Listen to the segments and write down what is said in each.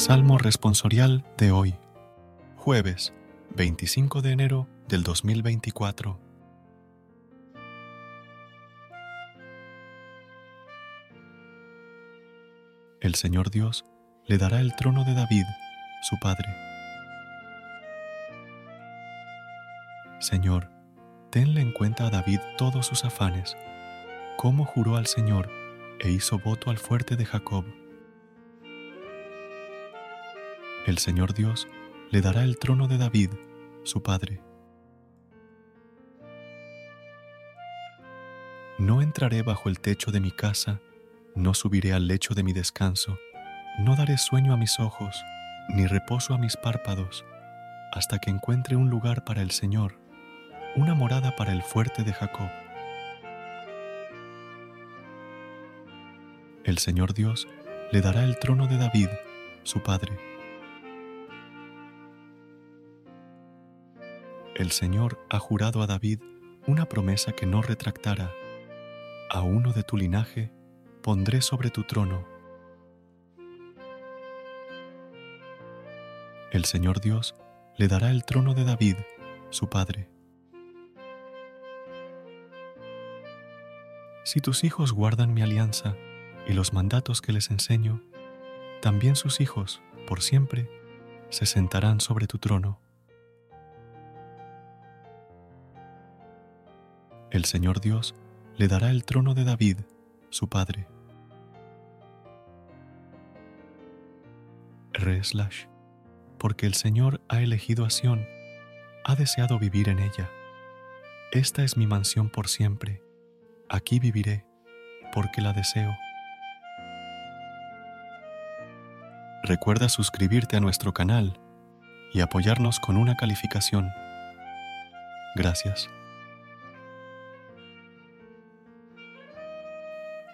Salmo responsorial de hoy, jueves 25 de enero del 2024. El Señor Dios le dará el trono de David, su padre. Señor, tenle en cuenta a David todos sus afanes, cómo juró al Señor e hizo voto al fuerte de Jacob el Señor Dios le dará el trono de David, su padre. No entraré bajo el techo de mi casa, no subiré al lecho de mi descanso, no daré sueño a mis ojos, ni reposo a mis párpados, hasta que encuentre un lugar para el Señor, una morada para el fuerte de Jacob. El Señor Dios le dará el trono de David, su padre. El Señor ha jurado a David una promesa que no retractará. A uno de tu linaje pondré sobre tu trono. El Señor Dios le dará el trono de David, su padre. Si tus hijos guardan mi alianza y los mandatos que les enseño, también sus hijos, por siempre, se sentarán sobre tu trono. El Señor Dios le dará el trono de David, su padre. Re porque el Señor ha elegido a Sión, ha deseado vivir en ella. Esta es mi mansión por siempre, aquí viviré, porque la deseo. Recuerda suscribirte a nuestro canal y apoyarnos con una calificación. Gracias.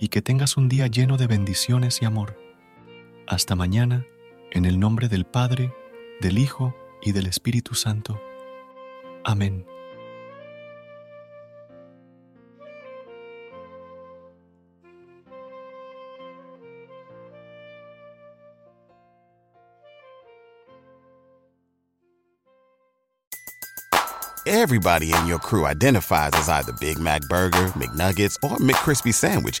y que tengas un día lleno de bendiciones y amor. Hasta mañana, en el nombre del Padre, del Hijo y del Espíritu Santo. Amén. Everybody in your crew identifies as either Big Mac Burger, McNuggets, or McCrispy Sandwich